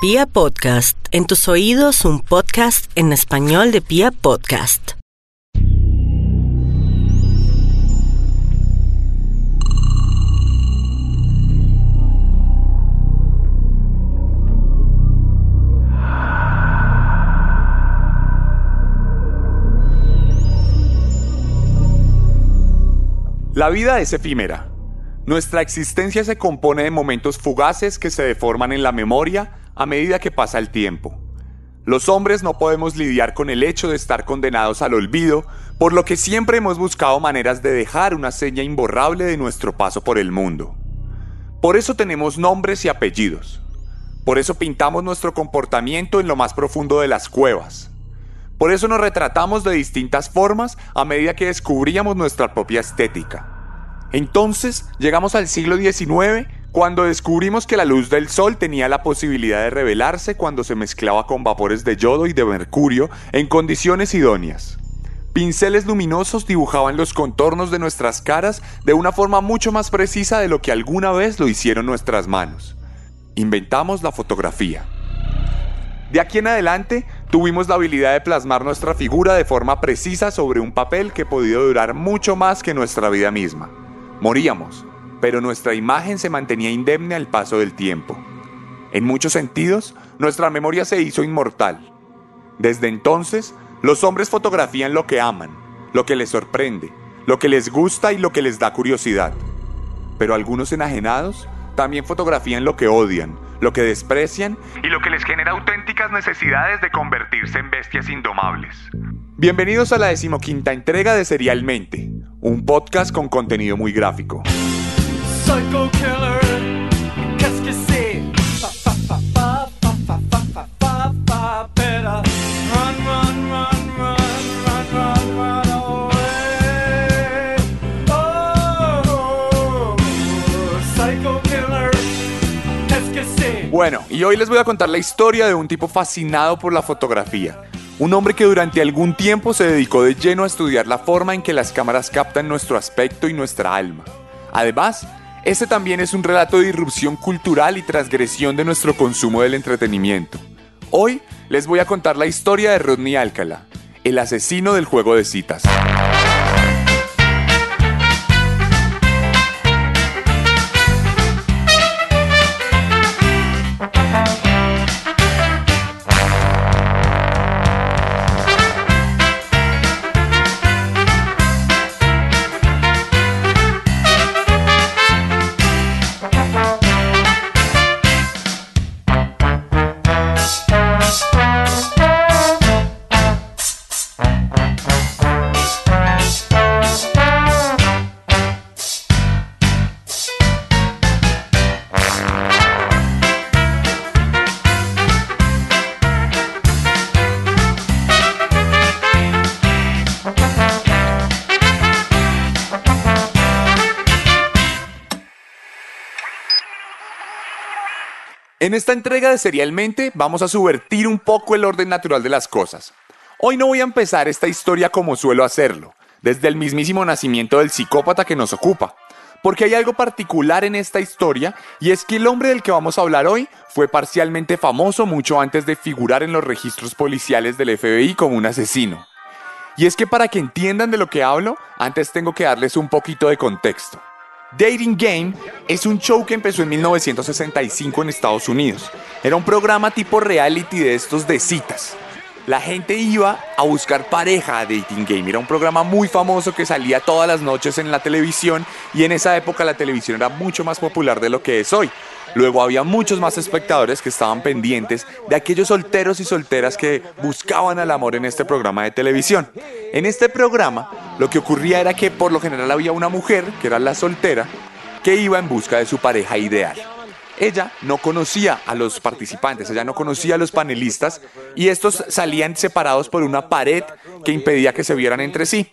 Pia Podcast, en tus oídos un podcast en español de Pia Podcast. La vida es efímera. Nuestra existencia se compone de momentos fugaces que se deforman en la memoria a medida que pasa el tiempo. Los hombres no podemos lidiar con el hecho de estar condenados al olvido, por lo que siempre hemos buscado maneras de dejar una seña imborrable de nuestro paso por el mundo. Por eso tenemos nombres y apellidos. Por eso pintamos nuestro comportamiento en lo más profundo de las cuevas. Por eso nos retratamos de distintas formas a medida que descubríamos nuestra propia estética. Entonces llegamos al siglo XIX cuando descubrimos que la luz del sol tenía la posibilidad de revelarse cuando se mezclaba con vapores de yodo y de mercurio en condiciones idóneas. Pinceles luminosos dibujaban los contornos de nuestras caras de una forma mucho más precisa de lo que alguna vez lo hicieron nuestras manos. Inventamos la fotografía. De aquí en adelante, tuvimos la habilidad de plasmar nuestra figura de forma precisa sobre un papel que podía durar mucho más que nuestra vida misma. Moríamos, pero nuestra imagen se mantenía indemne al paso del tiempo. En muchos sentidos, nuestra memoria se hizo inmortal. Desde entonces, los hombres fotografían lo que aman, lo que les sorprende, lo que les gusta y lo que les da curiosidad. Pero algunos enajenados también fotografían lo que odian, lo que desprecian y lo que les genera auténticas necesidades de convertirse en bestias indomables. Bienvenidos a la decimoquinta entrega de Serialmente, un podcast con contenido muy gráfico. Psycho killer, qu'est-ce que c'est? Run, run. Oh? Bueno, y hoy les voy a contar la historia de un tipo fascinado por la fotografía. Un hombre que durante algún tiempo se dedicó de lleno a estudiar la forma en que las cámaras captan nuestro aspecto y nuestra alma. Además, este también es un relato de irrupción cultural y transgresión de nuestro consumo del entretenimiento. Hoy les voy a contar la historia de Rodney Alcala, el asesino del juego de citas. En esta entrega de Serialmente vamos a subvertir un poco el orden natural de las cosas. Hoy no voy a empezar esta historia como suelo hacerlo, desde el mismísimo nacimiento del psicópata que nos ocupa, porque hay algo particular en esta historia y es que el hombre del que vamos a hablar hoy fue parcialmente famoso mucho antes de figurar en los registros policiales del FBI como un asesino. Y es que para que entiendan de lo que hablo, antes tengo que darles un poquito de contexto. Dating Game es un show que empezó en 1965 en Estados Unidos. Era un programa tipo reality de estos de citas. La gente iba a buscar pareja a Dating Game. Era un programa muy famoso que salía todas las noches en la televisión y en esa época la televisión era mucho más popular de lo que es hoy. Luego había muchos más espectadores que estaban pendientes de aquellos solteros y solteras que buscaban al amor en este programa de televisión. En este programa lo que ocurría era que por lo general había una mujer, que era la soltera, que iba en busca de su pareja ideal. Ella no conocía a los participantes, ella no conocía a los panelistas y estos salían separados por una pared que impedía que se vieran entre sí.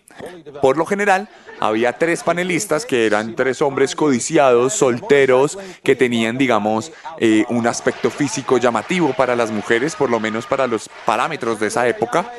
Por lo general, había tres panelistas que eran tres hombres codiciados, solteros, que tenían, digamos, eh, un aspecto físico llamativo para las mujeres, por lo menos para los parámetros de esa época.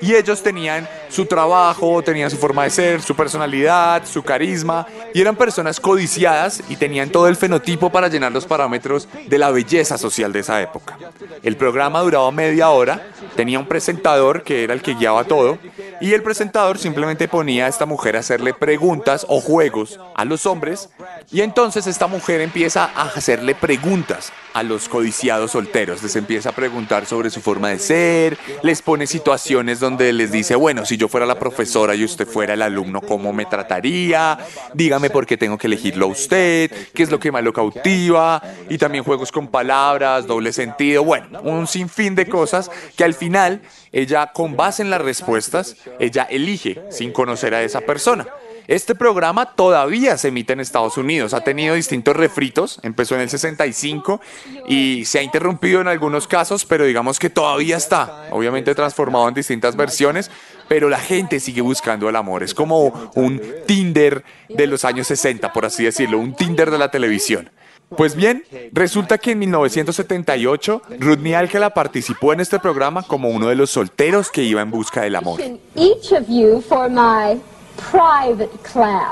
Y ellos tenían su trabajo, tenían su forma de ser, su personalidad, su carisma, y eran personas codiciadas y tenían todo el fenotipo para llenar los parámetros de la belleza social de esa época. El programa duraba media hora, tenía un presentador que era el que guiaba todo, y el presentador simplemente ponía a esta mujer a hacerle preguntas o juegos a los hombres, y entonces esta mujer empieza a hacerle preguntas a los codiciados solteros, les empieza a preguntar sobre su forma de ser, les pone situaciones donde les dice, bueno, si yo fuera la profesora y usted fuera el alumno, ¿cómo me trataría? Dígame por qué tengo que elegirlo a usted, qué es lo que más lo cautiva, y también juegos con palabras, doble sentido, bueno, un sinfín de cosas que al final ella, con base en las respuestas, ella elige sin conocer a esa persona. Este programa todavía se emite en Estados Unidos, ha tenido distintos refritos, empezó en el 65 y se ha interrumpido en algunos casos, pero digamos que todavía está, obviamente transformado en distintas versiones, pero la gente sigue buscando el amor, es como un Tinder de los años 60, por así decirlo, un Tinder de la televisión. Pues bien, resulta que en 1978 Rodney Alcala participó en este programa como uno de los solteros que iba en busca del amor.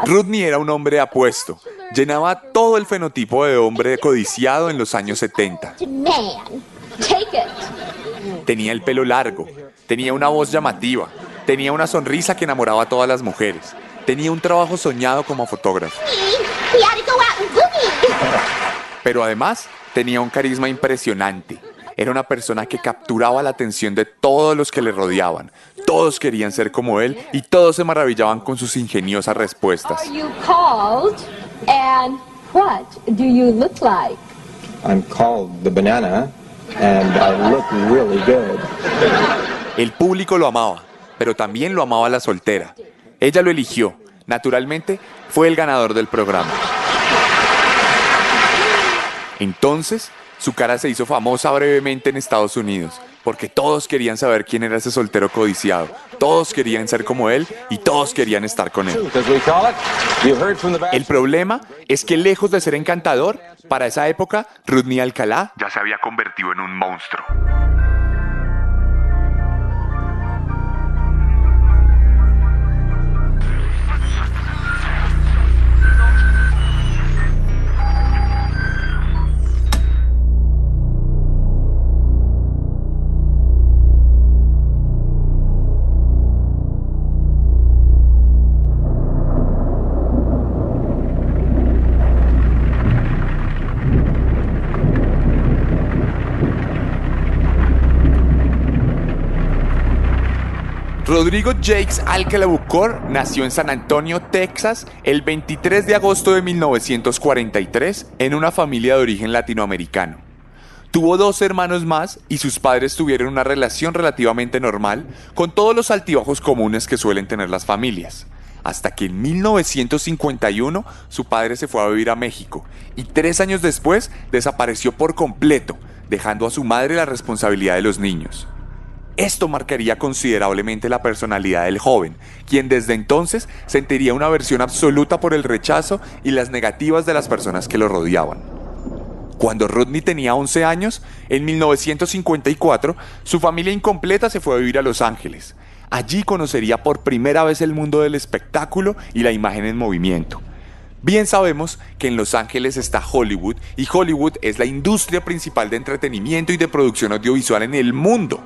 Rodney era un hombre apuesto, llenaba todo el fenotipo de hombre codiciado en los años 70. Man, take it. Tenía el pelo largo, tenía una voz llamativa, tenía una sonrisa que enamoraba a todas las mujeres, tenía un trabajo soñado como fotógrafo, pero además tenía un carisma impresionante. Era una persona que capturaba la atención de todos los que le rodeaban. Todos querían ser como él y todos se maravillaban con sus ingeniosas respuestas. El público lo amaba, pero también lo amaba la soltera. Ella lo eligió. Naturalmente, fue el ganador del programa. Entonces, su cara se hizo famosa brevemente en Estados Unidos, porque todos querían saber quién era ese soltero codiciado. Todos querían ser como él y todos querían estar con él. El problema es que lejos de ser encantador, para esa época, Rodney Alcalá ya se había convertido en un monstruo. Rodrigo Jakes Alcala Bucor nació en San Antonio, Texas, el 23 de agosto de 1943 en una familia de origen latinoamericano. Tuvo dos hermanos más y sus padres tuvieron una relación relativamente normal, con todos los altibajos comunes que suelen tener las familias. Hasta que en 1951 su padre se fue a vivir a México y tres años después desapareció por completo, dejando a su madre la responsabilidad de los niños. Esto marcaría considerablemente la personalidad del joven, quien desde entonces sentiría una aversión absoluta por el rechazo y las negativas de las personas que lo rodeaban. Cuando Rodney tenía 11 años, en 1954, su familia incompleta se fue a vivir a Los Ángeles. Allí conocería por primera vez el mundo del espectáculo y la imagen en movimiento. Bien sabemos que en Los Ángeles está Hollywood y Hollywood es la industria principal de entretenimiento y de producción audiovisual en el mundo.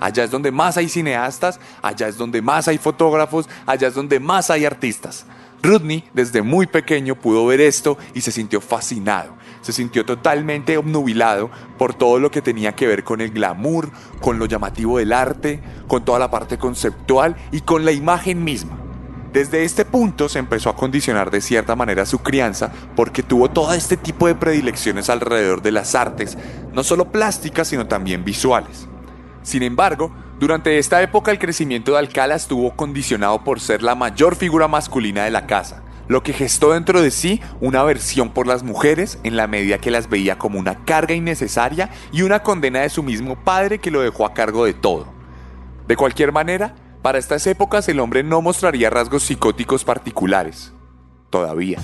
Allá es donde más hay cineastas, allá es donde más hay fotógrafos, allá es donde más hay artistas. Rodney desde muy pequeño pudo ver esto y se sintió fascinado. Se sintió totalmente obnubilado por todo lo que tenía que ver con el glamour, con lo llamativo del arte, con toda la parte conceptual y con la imagen misma. Desde este punto se empezó a condicionar de cierta manera su crianza porque tuvo todo este tipo de predilecciones alrededor de las artes, no solo plásticas sino también visuales. Sin embargo, durante esta época el crecimiento de Alcala estuvo condicionado por ser la mayor figura masculina de la casa, lo que gestó dentro de sí una aversión por las mujeres en la medida que las veía como una carga innecesaria y una condena de su mismo padre que lo dejó a cargo de todo. De cualquier manera, Para estas épocas el hombre no mostraría rasgos psicóticos particulares. Todavía.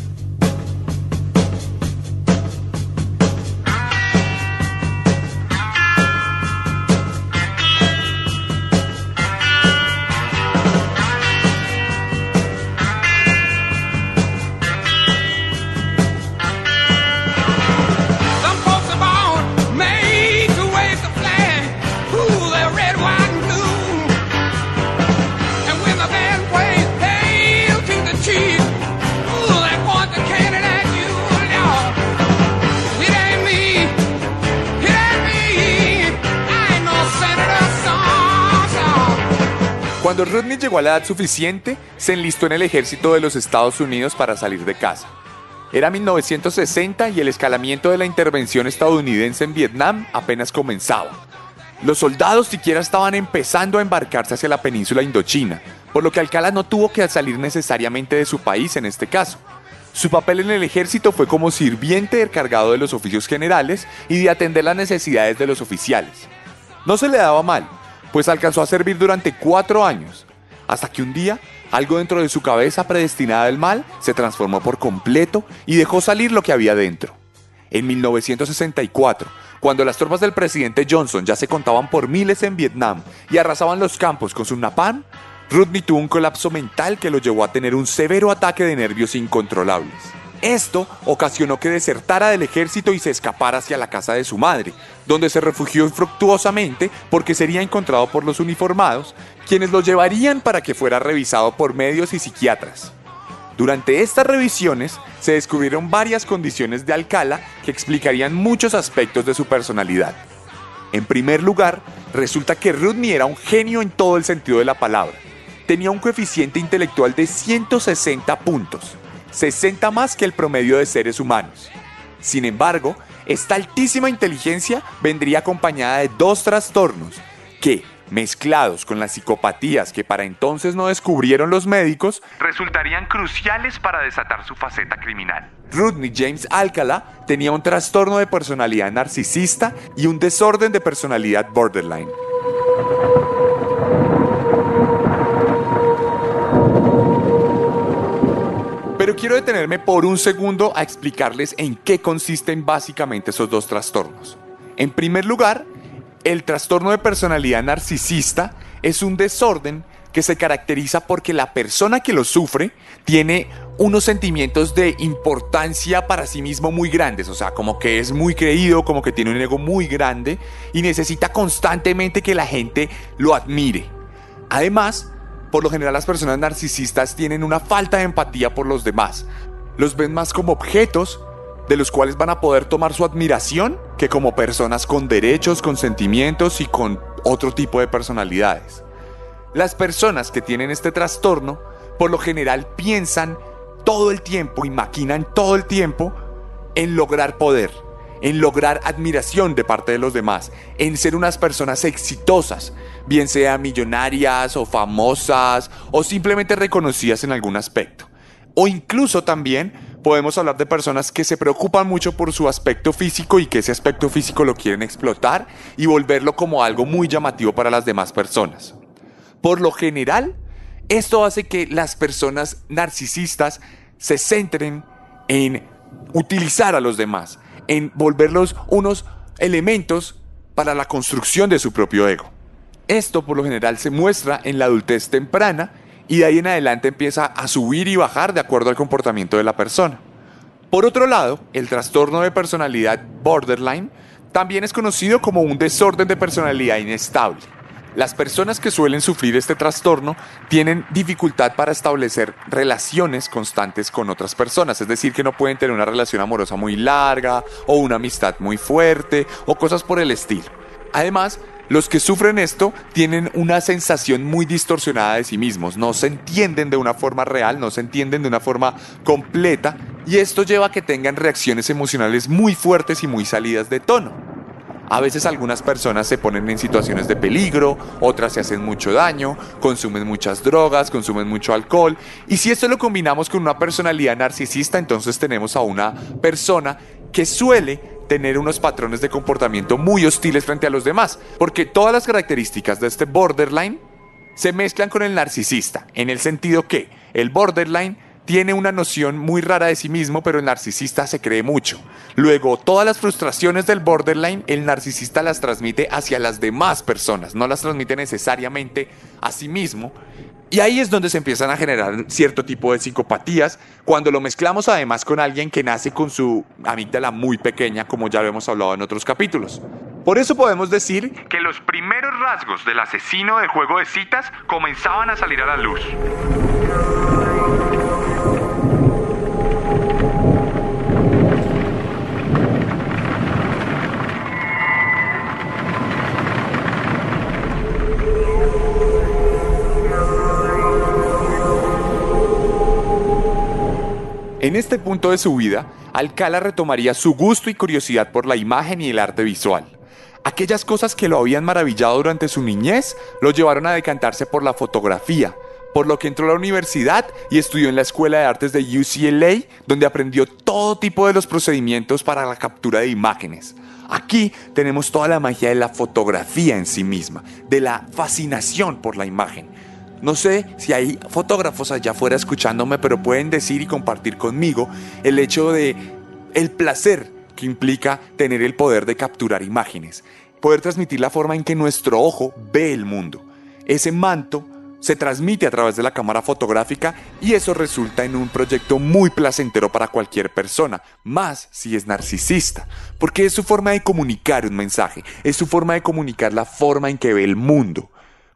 Cuando Rodney llegó a la edad suficiente, se enlistó en el ejército de los Estados Unidos para salir de casa. Era 1960 y el escalamiento de la intervención estadounidense en Vietnam apenas comenzaba. Los soldados siquiera estaban empezando a embarcarse hacia la península indochina, por lo que Alcala no tuvo que salir necesariamente de su país en este caso. Su papel en el ejército fue como sirviente encargado de los oficios generales y de atender las necesidades de los oficiales. No se le daba mal, pues alcanzó a servir durante cuatro años, hasta que un día algo dentro de su cabeza predestinada al mal se transformó por completo y dejó salir lo que había dentro. En 1964, cuando las tropas del presidente Johnson ya se contaban por miles en Vietnam y arrasaban los campos con su napalm, Rodney tuvo un colapso mental que lo llevó a tener un severo ataque de nervios incontrolables. Esto ocasionó que desertara del ejército y se escapara hacia la casa de su madre, donde se refugió infructuosamente porque sería encontrado por los uniformados, quienes lo llevarían para que fuera revisado por médicos y psiquiatras. Durante estas revisiones se descubrieron varias condiciones de Alcala que explicarían muchos aspectos de su personalidad. En primer lugar, resulta que Rodney era un genio en todo el sentido de la palabra. Tenía un coeficiente intelectual de 160 puntos, 60 más que el promedio de seres humanos. Sin embargo, esta altísima inteligencia vendría acompañada de dos trastornos que, mezclados con las psicopatías que para entonces no descubrieron los médicos, resultarían cruciales para desatar su faceta criminal. Rodney James Alcala tenía un trastorno de personalidad narcisista y un desorden de personalidad borderline. Quiero detenerme por un segundo a explicarles en qué consisten básicamente esos dos trastornos. En primer lugar, el trastorno de personalidad narcisista es un desorden que se caracteriza porque la persona que lo sufre tiene unos sentimientos de importancia para sí mismo muy grandes, o sea, como que es muy creído, como que tiene un ego muy grande y necesita constantemente que la gente lo admire. Además, por lo general las personas narcisistas tienen una falta de empatía por los demás. Los ven más como objetos de los cuales van a poder tomar su admiración que como personas con derechos, con sentimientos y con otro tipo de personalidades. Las personas que tienen este trastorno por lo general piensan todo el tiempo y maquinan todo el tiempo en lograr poder, en lograr admiración de parte de los demás, en ser unas personas exitosas, bien sea millonarias o famosas o simplemente reconocidas en algún aspecto. O incluso también podemos hablar de personas que se preocupan mucho por su aspecto físico y que ese aspecto físico lo quieren explotar y volverlo como algo muy llamativo para las demás personas. Por lo general, esto hace que las personas narcisistas se centren en utilizar a los demás, en volverlos unos elementos para la construcción de su propio ego. Esto por lo general se muestra en la adultez temprana y de ahí en adelante empieza a subir y bajar de acuerdo al comportamiento de la persona. Por otro lado, el trastorno de personalidad borderline también es conocido como un desorden de personalidad inestable. Las personas que suelen sufrir este trastorno tienen dificultad para establecer relaciones constantes con otras personas, es decir, que no pueden tener una relación amorosa muy larga o una amistad muy fuerte o cosas por el estilo. Además, los que sufren esto tienen una sensación muy distorsionada de sí mismos, no se entienden de una forma real, no se entienden de una forma completa y esto lleva a que tengan reacciones emocionales muy fuertes y muy salidas de tono. A veces algunas personas se ponen en situaciones de peligro, otras se hacen mucho daño, consumen muchas drogas, consumen mucho alcohol. Y si esto lo combinamos con una personalidad narcisista, entonces tenemos a una persona que suele tener unos patrones de comportamiento muy hostiles frente a los demás. Porque todas las características de este borderline se mezclan con el narcisista, en el sentido que el borderline tiene una noción muy rara de sí mismo, pero el narcisista se cree mucho. Luego, todas las frustraciones del borderline, el narcisista las transmite hacia las demás personas, no las transmite necesariamente a sí mismo. Y ahí es donde se empiezan a generar cierto tipo de psicopatías, cuando lo mezclamos además con alguien que nace con su amígdala muy pequeña, como ya lo hemos hablado en otros capítulos. Por eso podemos decir que los primeros rasgos del asesino de juego de citas comenzaban a salir a la luz. En este punto de su vida, Alcala retomaría su gusto y curiosidad por la imagen y el arte visual. Aquellas cosas que lo habían maravillado durante su niñez lo llevaron a decantarse por la fotografía, por lo que entró a la universidad y estudió en la Escuela de Artes de UCLA, donde aprendió todo tipo de los procedimientos para la captura de imágenes. Aquí tenemos toda la magia de la fotografía en sí misma, de la fascinación por la imagen. No sé si hay fotógrafos allá afuera escuchándome, pero pueden decir y compartir conmigo el hecho de el placer que implica tener el poder de capturar imágenes, poder transmitir la forma en que nuestro ojo ve el mundo. Ese manto se transmite a través de la cámara fotográfica y eso resulta en un proyecto muy placentero para cualquier persona, más si es narcisista, porque es su forma de comunicar un mensaje, es su forma de comunicar la forma en que ve el mundo.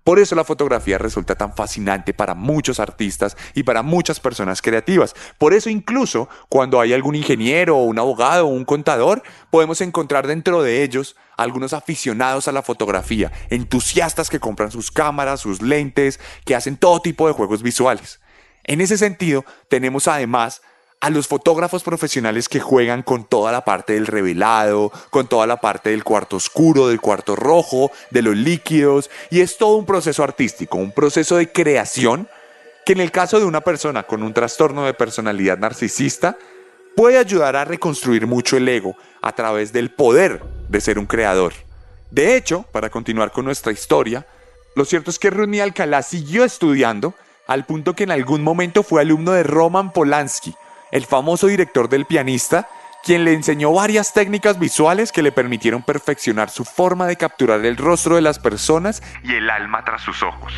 Por eso la fotografía resulta tan fascinante para muchos artistas y para muchas personas creativas. Por eso incluso cuando hay algún ingeniero un abogado o un contador, podemos encontrar dentro de ellos algunos aficionados a la fotografía, entusiastas que compran sus cámaras, sus lentes, que hacen todo tipo de juegos visuales. En ese sentido, tenemos además a los fotógrafos profesionales que juegan con toda la parte del revelado, con toda la parte del cuarto oscuro, del cuarto rojo, de los líquidos, y es todo un proceso artístico, un proceso de creación que en el caso de una persona con un trastorno de personalidad narcisista puede ayudar a reconstruir mucho el ego a través del poder de ser un creador. De hecho, para continuar con nuestra historia, lo cierto es que Rodney Alcalá siguió estudiando al punto que en algún momento fue alumno de Roman Polanski, el famoso director del pianista, quien le enseñó varias técnicas visuales que le permitieron perfeccionar su forma de capturar el rostro de las personas y el alma tras sus ojos.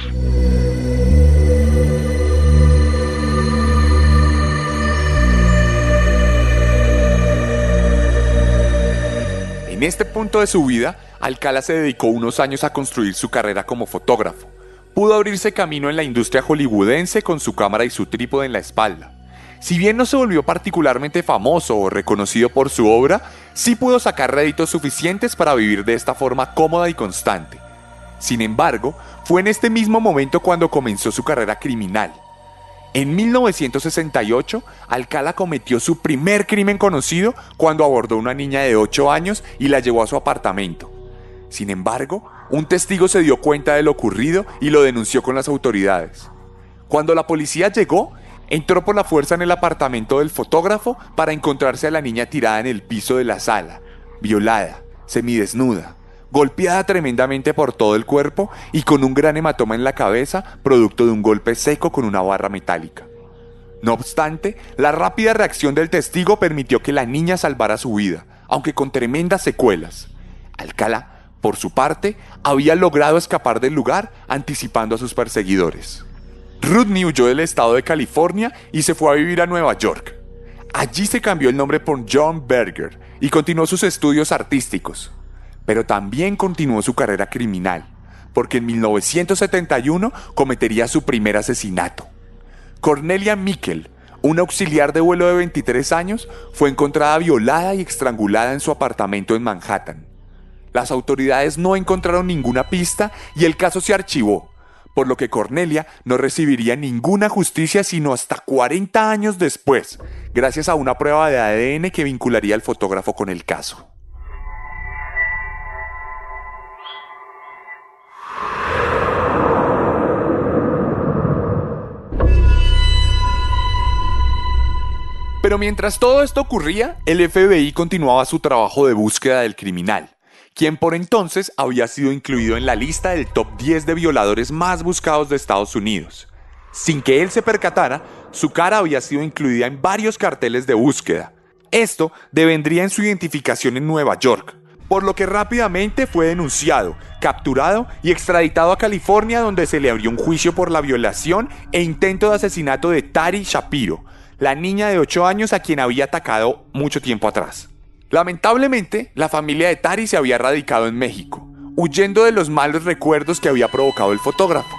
En este punto de su vida, Alcala se dedicó unos años a construir su carrera como fotógrafo. Pudo abrirse camino en la industria hollywoodense con su cámara y su trípode en la espalda. Si bien no se volvió particularmente famoso o reconocido por su obra, sí pudo sacar réditos suficientes para vivir de esta forma cómoda y constante. Sin embargo, fue en este mismo momento cuando comenzó su carrera criminal. En 1968, Alcala cometió su primer crimen conocido cuando abordó a una niña de 8 años y la llevó a su apartamento. Sin embargo, un testigo se dio cuenta de lo ocurrido y lo denunció con las autoridades. Cuando la policía llegó, entró por la fuerza en el apartamento del fotógrafo para encontrarse a la niña tirada en el piso de la sala, violada, semidesnuda, golpeada tremendamente por todo el cuerpo y con un gran hematoma en la cabeza, producto de un golpe seco con una barra metálica. No obstante, la rápida reacción del testigo permitió que la niña salvara su vida, aunque con tremendas secuelas. Alcalá, por su parte, había logrado escapar del lugar anticipando a sus perseguidores. Rudney huyó del estado de California y se fue a vivir a Nueva York. Allí se cambió el nombre por John Berger y continuó sus estudios artísticos. Pero también continuó su carrera criminal, porque en 1971 cometería su primer asesinato. Cornelia Mikkel, una auxiliar de vuelo de 23 años, fue encontrada violada y estrangulada en su apartamento en Manhattan. Las autoridades no encontraron ninguna pista y el caso se archivó, por lo que Cornelia no recibiría ninguna justicia sino hasta 40 años después, gracias a una prueba de ADN que vincularía al fotógrafo con el caso. Pero mientras todo esto ocurría, el FBI continuaba su trabajo de búsqueda del criminal quien por entonces había sido incluido en la lista del top 10 de violadores más buscados de Estados Unidos. Sin que él se percatara, su cara había sido incluida en varios carteles de búsqueda. Esto devendría en su identificación en Nueva York, por lo que rápidamente fue denunciado, capturado y extraditado a California donde se le abrió un juicio por la violación e intento de asesinato de Tari Shapiro, la niña de 8 años a quien había atacado mucho tiempo atrás. Lamentablemente, la familia de Tari se había radicado en México, huyendo de los malos recuerdos que había provocado el fotógrafo.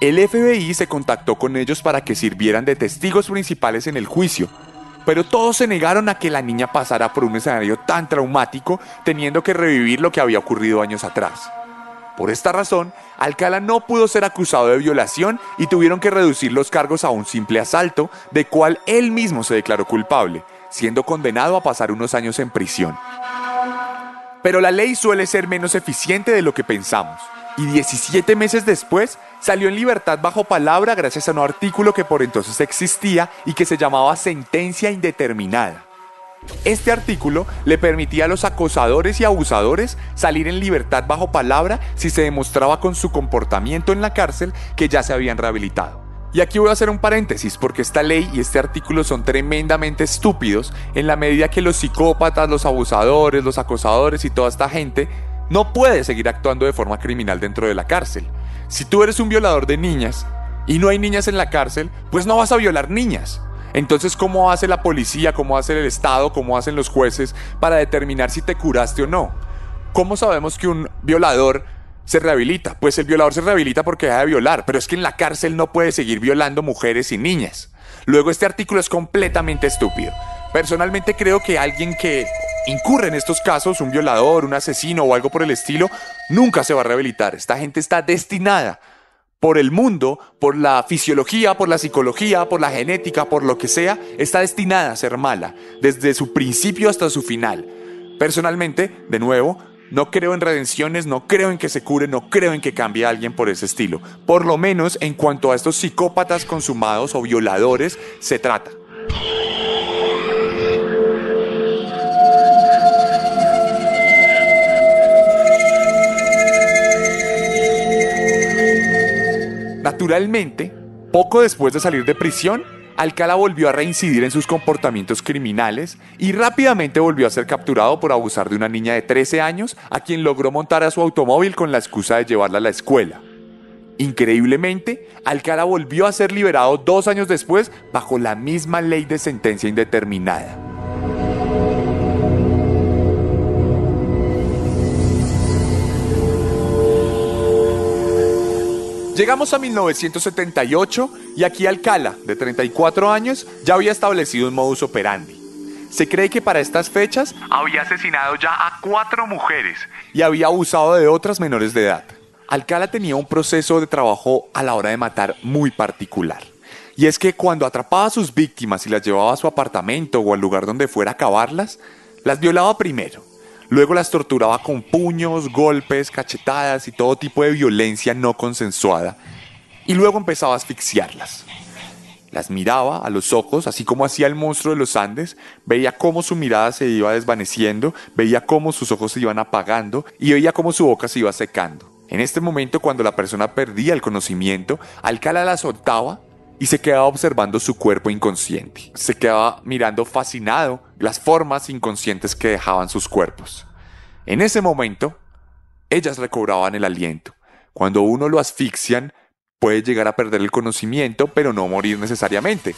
El FBI se contactó con ellos para que sirvieran de testigos principales en el juicio, pero todos se negaron a que la niña pasara por un escenario tan traumático teniendo que revivir lo que había ocurrido años atrás. Por esta razón, Alcala no pudo ser acusado de violación y tuvieron que reducir los cargos a un simple asalto, de cual él mismo se declaró culpable, siendo condenado a pasar unos años en prisión. Pero la ley suele ser menos eficiente de lo que pensamos, y 17 meses después salió en libertad bajo palabra gracias a un artículo que por entonces existía y que se llamaba sentencia indeterminada. Este artículo le permitía a los acosadores y abusadores salir en libertad bajo palabra si se demostraba con su comportamiento en la cárcel que ya se habían rehabilitado. Y aquí voy a hacer un paréntesis porque esta ley y este artículo son tremendamente estúpidos en la medida que los psicópatas, los abusadores, los acosadores y toda esta gente no puede seguir actuando de forma criminal dentro de la cárcel. Si tú eres un violador de niñas y no hay niñas en la cárcel, pues no vas a violar niñas. Entonces, ¿cómo hace la policía, cómo hace el Estado, cómo hacen los jueces para determinar si te curaste o no? ¿Cómo sabemos que un violador se rehabilita? Pues el violador se rehabilita porque deja de violar, pero es que en la cárcel no puede seguir violando mujeres y niñas. Luego, este artículo es completamente estúpido. Personalmente creo que alguien que incurre en estos casos, un violador, un asesino o algo por el estilo, nunca se va a rehabilitar. Esta gente está destinada por el mundo, por la fisiología, por la psicología, por la genética, por lo que sea, está destinada a ser mala, desde su principio hasta su final. Personalmente, de nuevo, no creo en redenciones, no creo en que se cure, no creo en que cambie a alguien por ese estilo. Por lo menos en cuanto a estos psicópatas consumados o violadores se trata. Naturalmente, poco después de salir de prisión, Alcala volvió a reincidir en sus comportamientos criminales y rápidamente volvió a ser capturado por abusar de una niña de 13 años a quien logró montar a su automóvil con la excusa de llevarla a la escuela. Increíblemente, Alcala volvió a ser liberado dos años después bajo la misma ley de sentencia indeterminada. Llegamos a 1978 y aquí Alcala, de 34 años, ya había establecido un modus operandi. Se cree que para estas fechas había asesinado ya a cuatro mujeres y había abusado de otras menores de edad. Alcala tenía un proceso de trabajo a la hora de matar muy particular. Y es que cuando atrapaba a sus víctimas y las llevaba a su apartamento o al lugar donde fuera a acabarlas, las violaba primero. Luego las torturaba con puños, golpes, cachetadas y todo tipo de violencia no consensuada. Y luego empezaba a asfixiarlas. Las miraba a los ojos, así como hacía el monstruo de los Andes, veía cómo su mirada se iba desvaneciendo, veía cómo sus ojos se iban apagando y veía cómo su boca se iba secando. En este momento, cuando la persona perdía el conocimiento, Alcala la soltaba y se quedaba observando su cuerpo inconsciente. Se quedaba mirando fascinado las formas inconscientes que dejaban sus cuerpos. En ese momento, ellas recobraban el aliento. Cuando uno lo asfixian, puede llegar a perder el conocimiento, pero no morir necesariamente.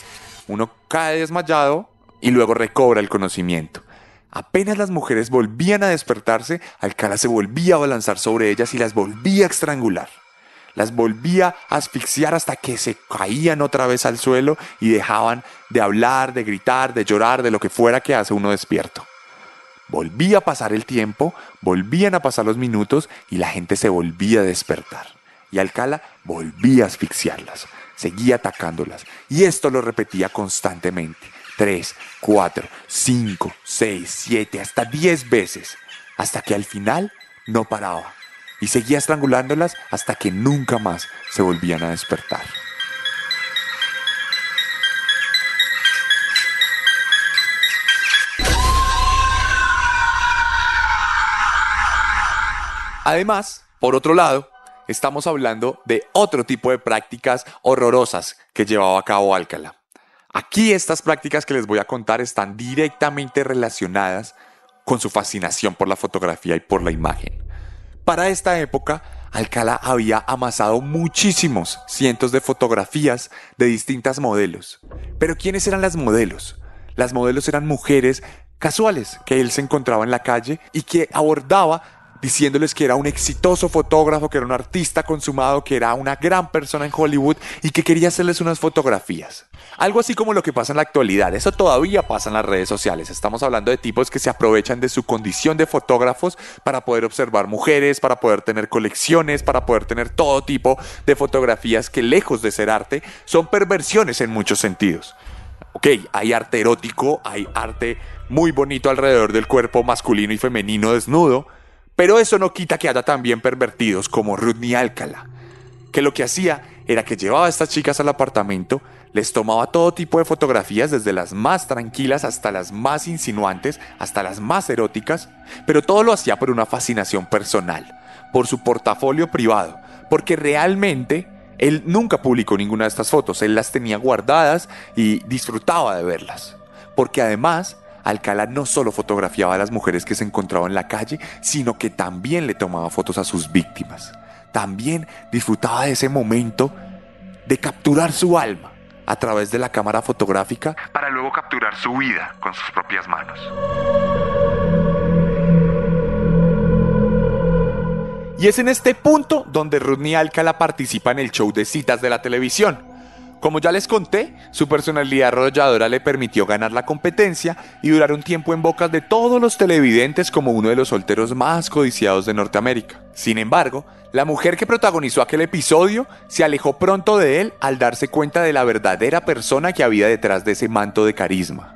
Uno cae desmayado y luego recobra el conocimiento. Apenas las mujeres volvían a despertarse, Alcala se volvía a balanzar sobre ellas y las volvía a estrangular. Las volvía a asfixiar hasta que se caían otra vez al suelo y dejaban de hablar, de gritar, de llorar, de lo que fuera que hace uno despierto. Volvía a pasar el tiempo, volvían a pasar los minutos y la gente se volvía a despertar. Y Alcala volvía a asfixiarlas, seguía atacándolas. Y esto lo repetía constantemente. Tres, cuatro, cinco, seis, siete, hasta diez veces. Hasta que al final no paraba. Y seguía estrangulándolas hasta que nunca más se volvían a despertar. Además, por otro lado, estamos hablando de otro tipo de prácticas horrorosas que llevaba a cabo Alcala. Aquí estas prácticas que les voy a contar están directamente relacionadas con su fascinación por la fotografía y por la imagen. Para esta época, Alcala había amasado muchísimos cientos de fotografías de distintas modelos. Pero ¿quiénes eran las modelos? Las modelos eran mujeres casuales que él se encontraba en la calle y que abordaba diciéndoles que era un exitoso fotógrafo, que era un artista consumado, que era una gran persona en Hollywood y que quería hacerles unas fotografías. Algo así como lo que pasa en la actualidad, eso todavía pasa en las redes sociales. Estamos hablando de tipos que se aprovechan de su condición de fotógrafos para poder observar mujeres, para poder tener colecciones, para poder tener todo tipo de fotografías que lejos de ser arte son perversiones en muchos sentidos. Ok, hay arte erótico, hay arte muy bonito alrededor del cuerpo masculino y femenino desnudo, pero eso no quita que haya también pervertidos como Rudney Alcala, que lo que hacía era que llevaba a estas chicas al apartamento, les tomaba todo tipo de fotografías, desde las más tranquilas hasta las más insinuantes, hasta las más eróticas, pero todo lo hacía por una fascinación personal, por su portafolio privado, porque realmente él nunca publicó ninguna de estas fotos, él las tenía guardadas y disfrutaba de verlas, porque además Alcalá no solo fotografiaba a las mujeres que se encontraban en la calle, sino que también le tomaba fotos a sus víctimas. También disfrutaba de ese momento de capturar su alma a través de la cámara fotográfica para luego capturar su vida con sus propias manos. Y es en este punto donde Rodney Alcala participa en el show de citas de la televisión. Como ya les conté, su personalidad arrolladora le permitió ganar la competencia y durar un tiempo en bocas de todos los televidentes como uno de los solteros más codiciados de Norteamérica. Sin embargo, la mujer que protagonizó aquel episodio se alejó pronto de él al darse cuenta de la verdadera persona que había detrás de ese manto de carisma.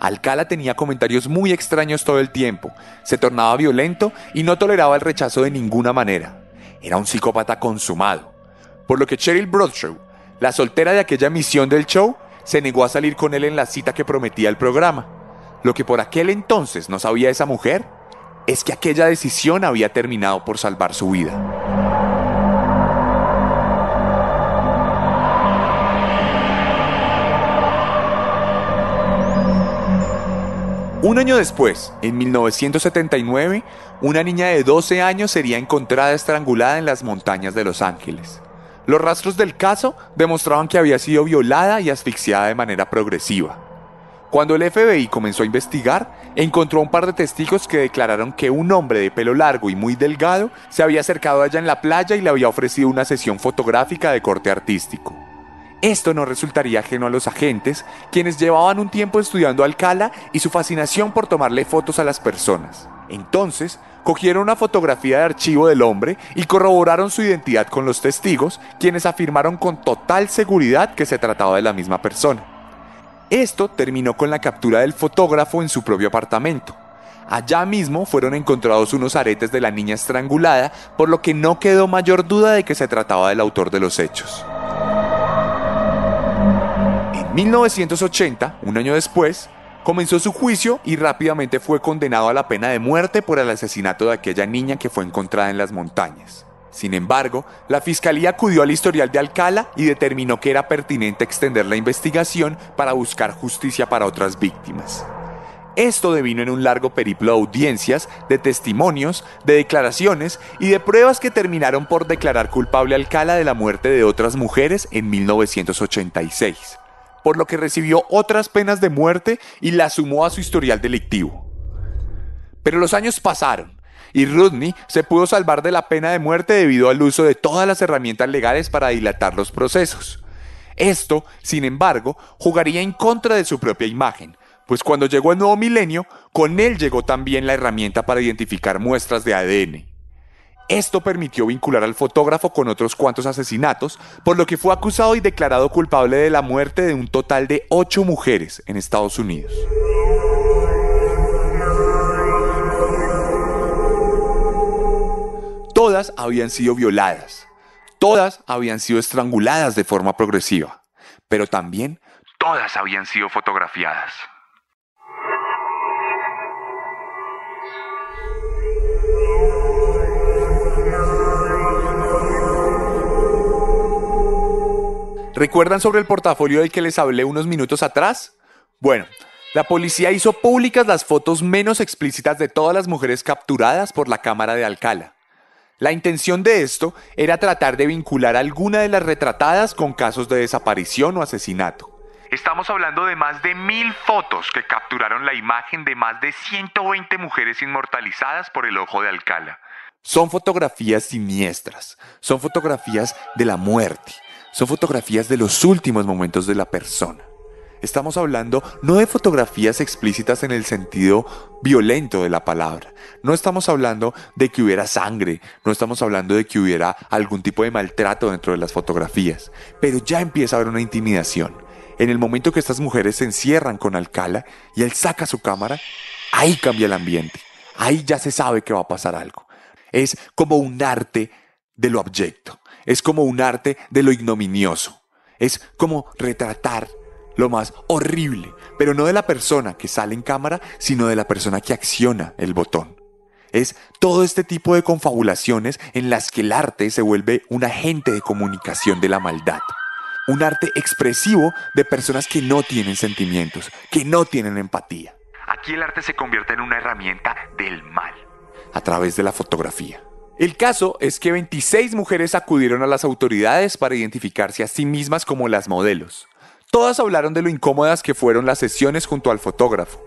Alcala tenía comentarios muy extraños todo el tiempo, se tornaba violento y no toleraba el rechazo de ninguna manera. Era un psicópata consumado. Por lo que Cheryl Broadshaw, la soltera de aquella emisión del show, se negó a salir con él en la cita que prometía el programa. Lo que por aquel entonces no sabía esa mujer es que aquella decisión había terminado por salvar su vida. Un año después, en 1979, una niña de 12 años sería encontrada estrangulada en las montañas de Los Ángeles. Los rastros del caso demostraban que había sido violada y asfixiada de manera progresiva. Cuando el FBI comenzó a investigar, encontró un par de testigos que declararon que un hombre de pelo largo y muy delgado se había acercado a ella en la playa y le había ofrecido una sesión fotográfica de corte artístico. Esto no resultaría ajeno a los agentes, quienes llevaban un tiempo estudiando Alcala y su fascinación por tomarle fotos a las personas. Entonces, cogieron una fotografía de archivo del hombre y corroboraron su identidad con los testigos, quienes afirmaron con total seguridad que se trataba de la misma persona. Esto terminó con la captura del fotógrafo en su propio apartamento. Allá mismo fueron encontrados unos aretes de la niña estrangulada, por lo que no quedó mayor duda de que se trataba del autor de los hechos. En 1980, un año después, comenzó su juicio y rápidamente fue condenado a la pena de muerte por el asesinato de aquella niña que fue encontrada en las montañas. Sin embargo, la fiscalía acudió al historial de Alcala y determinó que era pertinente extender la investigación para buscar justicia para otras víctimas. Esto devino en un largo periplo de audiencias, de testimonios, de declaraciones y de pruebas que terminaron por declarar culpable a Alcala de la muerte de otras mujeres en 1986 por lo que recibió otras penas de muerte y la sumó a su historial delictivo. Pero los años pasaron y Rudney se pudo salvar de la pena de muerte debido al uso de todas las herramientas legales para dilatar los procesos. Esto, sin embargo, jugaría en contra de su propia imagen, pues cuando llegó el nuevo milenio, con él llegó también la herramienta para identificar muestras de ADN. Esto permitió vincular al fotógrafo con otros cuantos asesinatos, por lo que fue acusado y declarado culpable de la muerte de un total de ocho mujeres en Estados Unidos. Todas habían sido violadas, todas habían sido estranguladas de forma progresiva, pero también todas habían sido fotografiadas. ¿Recuerdan sobre el portafolio del que les hablé unos minutos atrás? Bueno, la policía hizo públicas las fotos menos explícitas de todas las mujeres capturadas por la Cámara de Alcala. La intención de esto era tratar de vincular alguna de las retratadas con casos de desaparición o asesinato. Estamos hablando de más de mil fotos que capturaron la imagen de más de 120 mujeres inmortalizadas por el ojo de Alcala. Son fotografías siniestras, son fotografías de la muerte, son fotografías de los últimos momentos de la persona. Estamos hablando no de fotografías explícitas en el sentido violento de la palabra. No estamos hablando de que hubiera sangre, no estamos hablando de que hubiera algún tipo de maltrato dentro de las fotografías, pero ya empieza a haber una intimidación. En el momento que estas mujeres se encierran con Alcala y él saca su cámara, ahí cambia el ambiente. Ahí ya se sabe que va a pasar algo. Es como un arte de lo abyecto. Es como un arte de lo ignominioso. Es como retratar lo más horrible, pero no de la persona que sale en cámara, sino de la persona que acciona el botón. Es todo este tipo de confabulaciones en las que el arte se vuelve un agente de comunicación de la maldad. Un arte expresivo de personas que no tienen sentimientos, que no tienen empatía. Aquí el arte se convierte en una herramienta del mal, a través de la fotografía. El caso es que 26 mujeres acudieron a las autoridades para identificarse a sí mismas como las modelos. Todas hablaron de lo incómodas que fueron las sesiones junto al fotógrafo.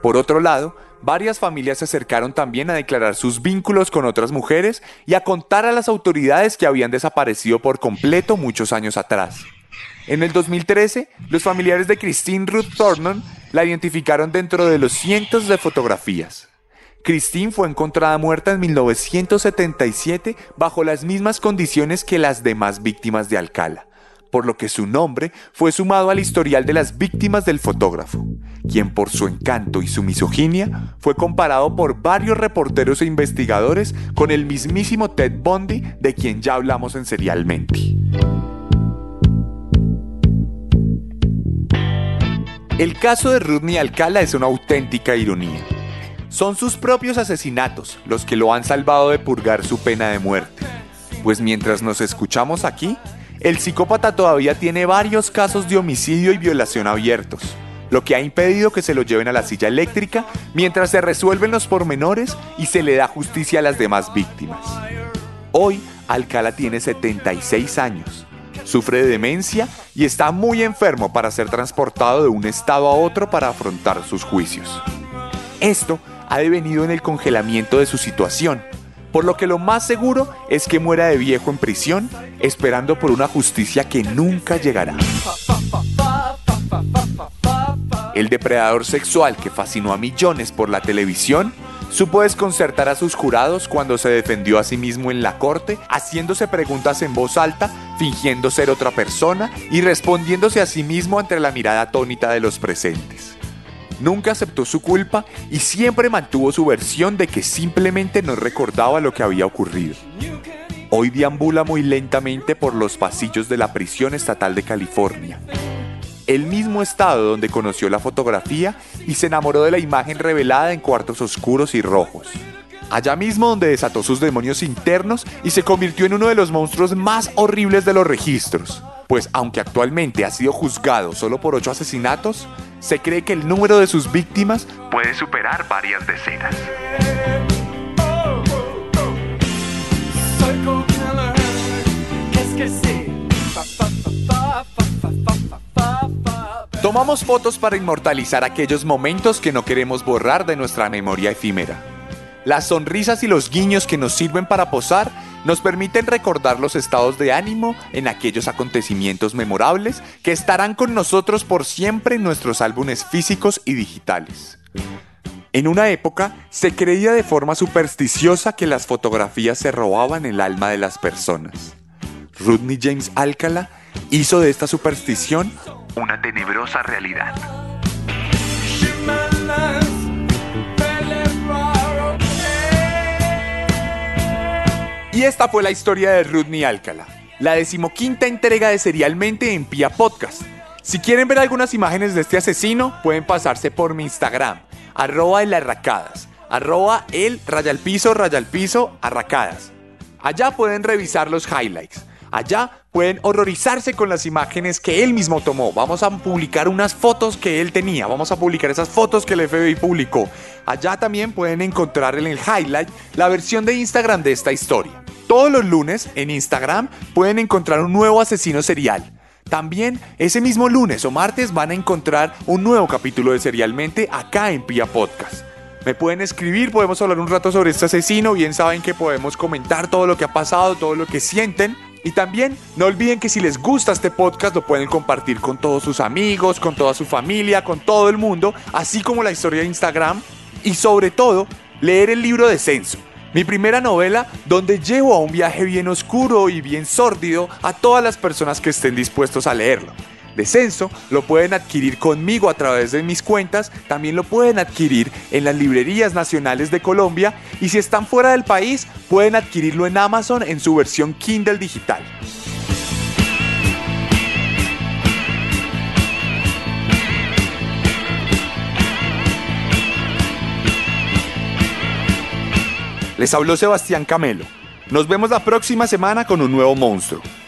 Por otro lado, varias familias se acercaron también a declarar sus vínculos con otras mujeres y a contar a las autoridades que habían desaparecido por completo muchos años atrás. En el 2013, los familiares de Christine Ruth Thornton la identificaron dentro de los cientos de fotografías. Christine fue encontrada muerta en 1977 bajo las mismas condiciones que las demás víctimas de Alcala por lo que su nombre fue sumado al historial de las víctimas del fotógrafo, quien por su encanto y su misoginia fue comparado por varios reporteros e investigadores con el mismísimo Ted Bundy de quien ya hablamos en Serialmente. El caso de Rudney Alcala es una auténtica ironía. Son sus propios asesinatos los que lo han salvado de purgar su pena de muerte. Pues mientras nos escuchamos aquí, el psicópata todavía tiene varios casos de homicidio y violación abiertos, lo que ha impedido que se lo lleven a la silla eléctrica mientras se resuelven los pormenores y se le da justicia a las demás víctimas. Hoy, Alcala tiene 76 años, sufre de demencia y está muy enfermo para ser transportado de un estado a otro para afrontar sus juicios. Esto ha devenido en el congelamiento de su situación, por lo que lo más seguro es que muera de viejo en prisión, esperando por una justicia que nunca llegará. El depredador sexual que fascinó a millones por la televisión supo desconcertar a sus jurados cuando se defendió a sí mismo en la corte, haciéndose preguntas en voz alta, fingiendo ser otra persona y respondiéndose a sí mismo ante la mirada atónita de los presentes. Nunca aceptó su culpa y siempre mantuvo su versión de que simplemente no recordaba lo que había ocurrido. Hoy deambula muy lentamente por los pasillos de la prisión estatal de California. El mismo estado donde conoció la fotografía y se enamoró de la imagen revelada en cuartos oscuros y rojos. Allá mismo donde desató sus demonios internos y se convirtió en uno de los monstruos más horribles de los registros pues aunque actualmente ha sido juzgado solo por ocho asesinatos, se cree que el número de sus víctimas puede superar varias decenas. Tomamos fotos para inmortalizar aquellos momentos que no queremos borrar de nuestra memoria efímera. Las sonrisas y los guiños que nos sirven para posar nos permiten recordar los estados de ánimo en aquellos acontecimientos memorables que estarán con nosotros por siempre en nuestros álbumes físicos y digitales. En una época se creía de forma supersticiosa que las fotografías se robaban el alma de las personas. Rodney James Alcala hizo de esta superstición una tenebrosa realidad. Y esta fue la historia de Rodney Alcala, la decimoquinta entrega de Serialmente en Pia Podcast. Si quieren ver algunas imágenes de este asesino, pueden pasarse por mi Instagram, arroba el arracadas, arroba el rayalpiso rayalpiso arracadas. Allá pueden revisar los highlights. Allá pueden horrorizarse con las imágenes que él mismo tomó. Vamos a publicar unas fotos que él tenía. Vamos a publicar esas fotos que el FBI publicó. Allá también pueden encontrar en el highlight la versión de Instagram de esta historia. Todos los lunes en Instagram pueden encontrar un nuevo asesino serial. También ese mismo lunes o martes van a encontrar un nuevo capítulo de Serialmente acá en Pia Podcast. Me pueden escribir, podemos hablar un rato sobre este asesino, bien saben que podemos comentar todo lo que ha pasado, todo lo que sienten. Y también no olviden que si les gusta este podcast lo pueden compartir con todos sus amigos, con toda su familia, con todo el mundo, así como la historia de Instagram. Y sobre todo, leer el libro de Censo, mi primera novela donde llevo a un viaje bien oscuro y bien sórdido a todas las personas que estén dispuestos a leerlo. Descenso lo pueden adquirir conmigo a través de mis cuentas, también lo pueden adquirir en las librerías nacionales de Colombia y si están fuera del país pueden adquirirlo en Amazon en su versión Kindle digital. Les habló Sebastián Camelo. Nos vemos la próxima semana con un nuevo monstruo,